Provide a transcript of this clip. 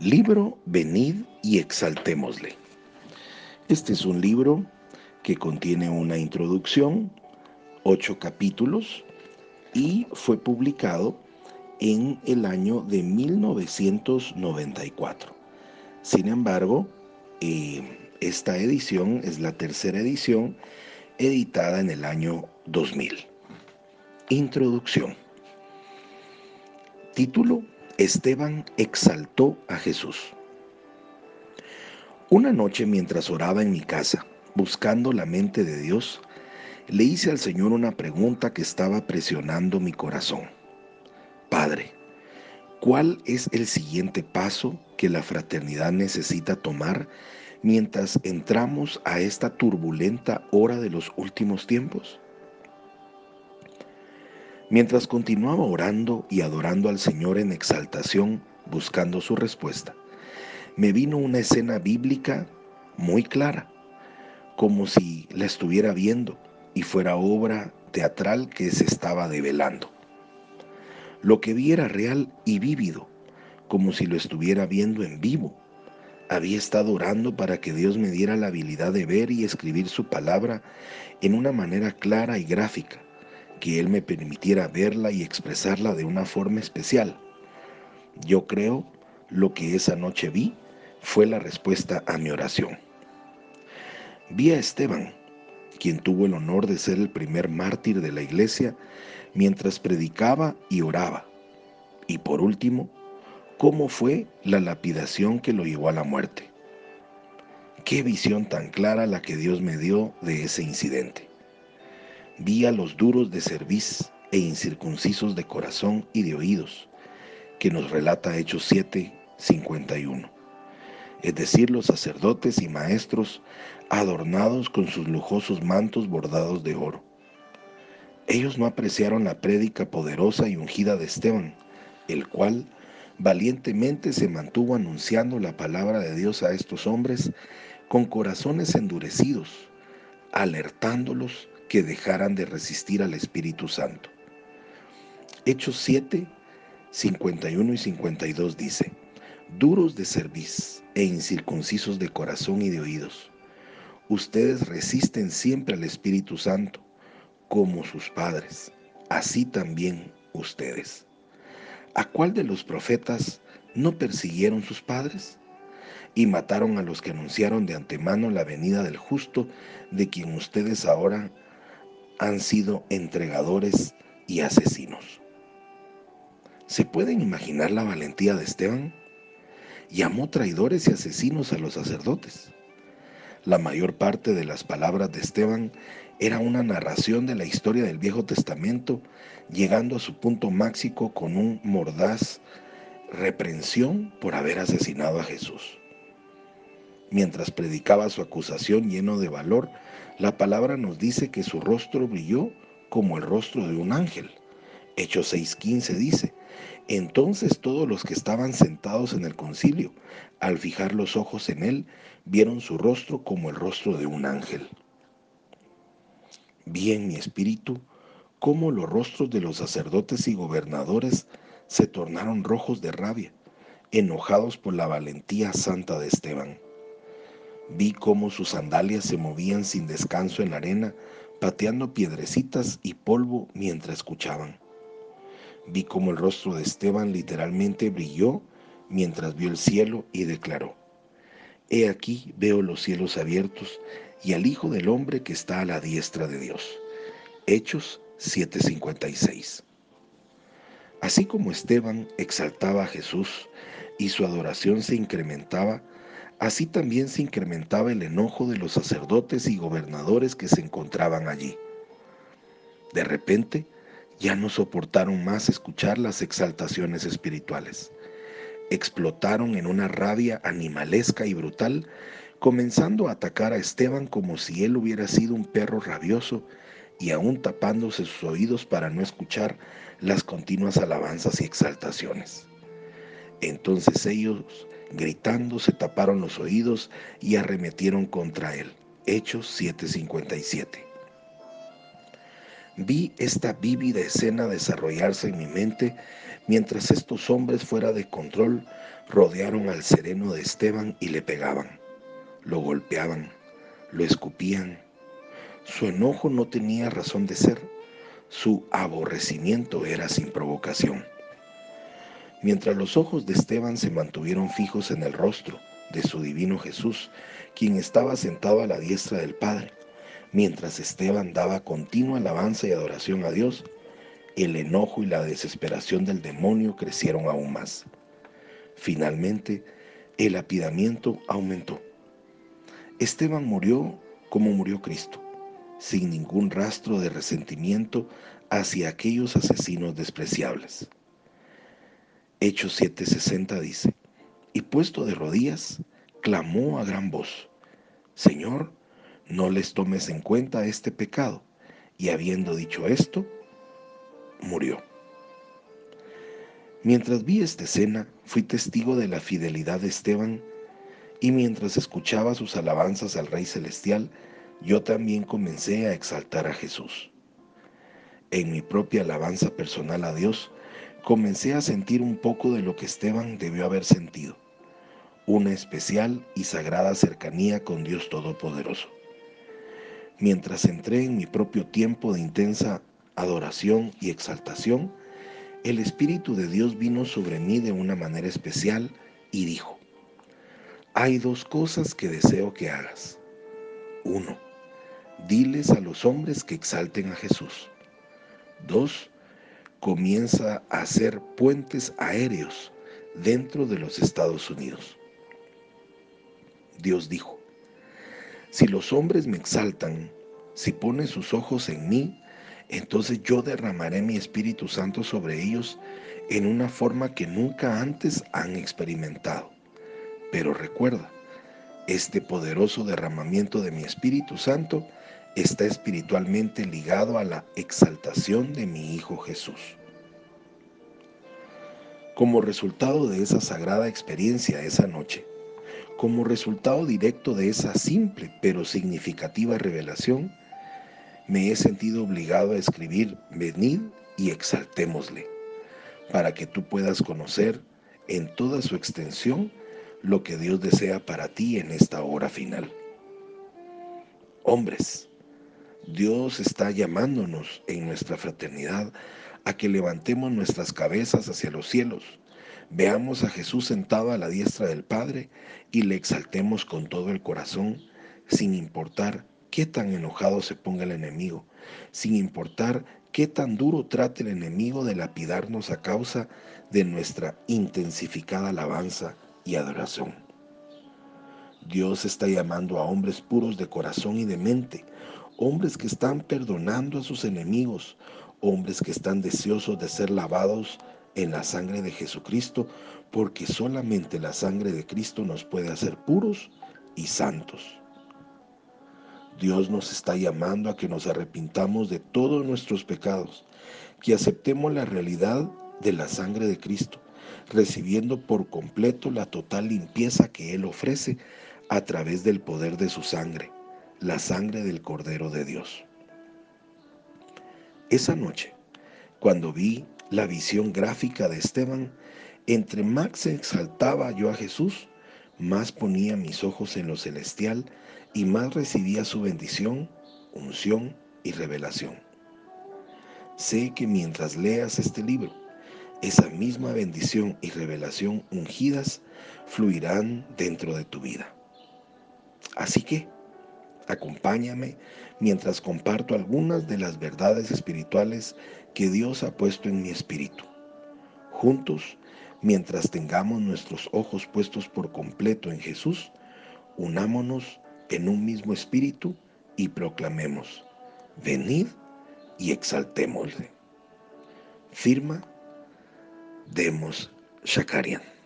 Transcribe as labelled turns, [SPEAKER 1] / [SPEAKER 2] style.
[SPEAKER 1] Libro Venid y exaltémosle. Este es un libro que contiene una introducción, ocho capítulos, y fue publicado en el año de 1994. Sin embargo, eh, esta edición es la tercera edición editada en el año 2000. Introducción. Título Esteban exaltó a Jesús. Una noche mientras oraba en mi casa, buscando la mente de Dios, le hice al Señor una pregunta que estaba presionando mi corazón. Padre, ¿cuál es el siguiente paso que la fraternidad necesita tomar mientras entramos a esta turbulenta hora de los últimos tiempos? Mientras continuaba orando y adorando al Señor en exaltación, buscando su respuesta, me vino una escena bíblica muy clara, como si la estuviera viendo y fuera obra teatral que se estaba develando. Lo que vi era real y vívido, como si lo estuviera viendo en vivo. Había estado orando para que Dios me diera la habilidad de ver y escribir su palabra en una manera clara y gráfica que Él me permitiera verla y expresarla de una forma especial. Yo creo lo que esa noche vi fue la respuesta a mi oración. Vi a Esteban, quien tuvo el honor de ser el primer mártir de la iglesia mientras predicaba y oraba. Y por último, cómo fue la lapidación que lo llevó a la muerte. Qué visión tan clara la que Dios me dio de ese incidente. Vi a los duros de cerviz e incircuncisos de corazón y de oídos, que nos relata Hechos 7, 51. Es decir, los sacerdotes y maestros adornados con sus lujosos mantos bordados de oro. Ellos no apreciaron la prédica poderosa y ungida de Esteban, el cual valientemente se mantuvo anunciando la palabra de Dios a estos hombres con corazones endurecidos, alertándolos que dejaran de resistir al Espíritu Santo. Hechos 7, 51 y 52 dice, duros de cerviz e incircuncisos de corazón y de oídos, ustedes resisten siempre al Espíritu Santo, como sus padres, así también ustedes. ¿A cuál de los profetas no persiguieron sus padres? y mataron a los que anunciaron de antemano la venida del justo, de quien ustedes ahora han sido entregadores y asesinos. ¿Se pueden imaginar la valentía de Esteban? Llamó traidores y asesinos a los sacerdotes. La mayor parte de las palabras de Esteban era una narración de la historia del Viejo Testamento, llegando a su punto máximo con un mordaz reprensión por haber asesinado a Jesús. Mientras predicaba su acusación lleno de valor, la palabra nos dice que su rostro brilló como el rostro de un ángel. Hechos 6:15 dice, entonces todos los que estaban sentados en el concilio, al fijar los ojos en él, vieron su rostro como el rostro de un ángel. Vi en mi espíritu cómo los rostros de los sacerdotes y gobernadores se tornaron rojos de rabia, enojados por la valentía santa de Esteban. Vi cómo sus sandalias se movían sin descanso en la arena, pateando piedrecitas y polvo mientras escuchaban. Vi cómo el rostro de Esteban literalmente brilló mientras vio el cielo y declaró, He aquí veo los cielos abiertos y al Hijo del Hombre que está a la diestra de Dios. Hechos 7:56. Así como Esteban exaltaba a Jesús y su adoración se incrementaba, Así también se incrementaba el enojo de los sacerdotes y gobernadores que se encontraban allí. De repente, ya no soportaron más escuchar las exaltaciones espirituales. Explotaron en una rabia animalesca y brutal, comenzando a atacar a Esteban como si él hubiera sido un perro rabioso y aún tapándose sus oídos para no escuchar las continuas alabanzas y exaltaciones. Entonces ellos Gritando se taparon los oídos y arremetieron contra él. Hechos 7:57. Vi esta vívida escena desarrollarse en mi mente mientras estos hombres fuera de control rodearon al sereno de Esteban y le pegaban, lo golpeaban, lo escupían. Su enojo no tenía razón de ser, su aborrecimiento era sin provocación. Mientras los ojos de Esteban se mantuvieron fijos en el rostro de su divino Jesús, quien estaba sentado a la diestra del Padre, mientras Esteban daba continua alabanza y adoración a Dios, el enojo y la desesperación del demonio crecieron aún más. Finalmente, el apidamiento aumentó. Esteban murió como murió Cristo, sin ningún rastro de resentimiento hacia aquellos asesinos despreciables. Hechos 7:60 dice, y puesto de rodillas, clamó a gran voz, Señor, no les tomes en cuenta este pecado. Y habiendo dicho esto, murió. Mientras vi esta escena, fui testigo de la fidelidad de Esteban y mientras escuchaba sus alabanzas al Rey Celestial, yo también comencé a exaltar a Jesús. En mi propia alabanza personal a Dios, comencé a sentir un poco de lo que Esteban debió haber sentido, una especial y sagrada cercanía con Dios Todopoderoso. Mientras entré en mi propio tiempo de intensa adoración y exaltación, el Espíritu de Dios vino sobre mí de una manera especial y dijo, hay dos cosas que deseo que hagas. Uno, diles a los hombres que exalten a Jesús. Dos, comienza a hacer puentes aéreos dentro de los Estados Unidos. Dios dijo, si los hombres me exaltan, si ponen sus ojos en mí, entonces yo derramaré mi Espíritu Santo sobre ellos en una forma que nunca antes han experimentado. Pero recuerda, este poderoso derramamiento de mi Espíritu Santo está espiritualmente ligado a la exaltación de mi Hijo Jesús. Como resultado de esa sagrada experiencia esa noche, como resultado directo de esa simple pero significativa revelación, me he sentido obligado a escribir, venid y exaltémosle, para que tú puedas conocer en toda su extensión lo que Dios desea para ti en esta hora final. Hombres, Dios está llamándonos en nuestra fraternidad a que levantemos nuestras cabezas hacia los cielos, veamos a Jesús sentado a la diestra del Padre y le exaltemos con todo el corazón, sin importar qué tan enojado se ponga el enemigo, sin importar qué tan duro trate el enemigo de lapidarnos a causa de nuestra intensificada alabanza y adoración. Dios está llamando a hombres puros de corazón y de mente, hombres que están perdonando a sus enemigos, hombres que están deseosos de ser lavados en la sangre de Jesucristo, porque solamente la sangre de Cristo nos puede hacer puros y santos. Dios nos está llamando a que nos arrepintamos de todos nuestros pecados, que aceptemos la realidad de la sangre de Cristo, recibiendo por completo la total limpieza que Él ofrece a través del poder de su sangre, la sangre del Cordero de Dios. Esa noche, cuando vi la visión gráfica de Esteban, entre más exaltaba yo a Jesús, más ponía mis ojos en lo celestial y más recibía su bendición, unción y revelación. Sé que mientras leas este libro, esa misma bendición y revelación ungidas fluirán dentro de tu vida. Así que, acompáñame mientras comparto algunas de las verdades espirituales que Dios ha puesto en mi espíritu. Juntos, mientras tengamos nuestros ojos puestos por completo en Jesús, unámonos en un mismo espíritu y proclamemos, venid y exaltémosle. Firma Demos Shakarian.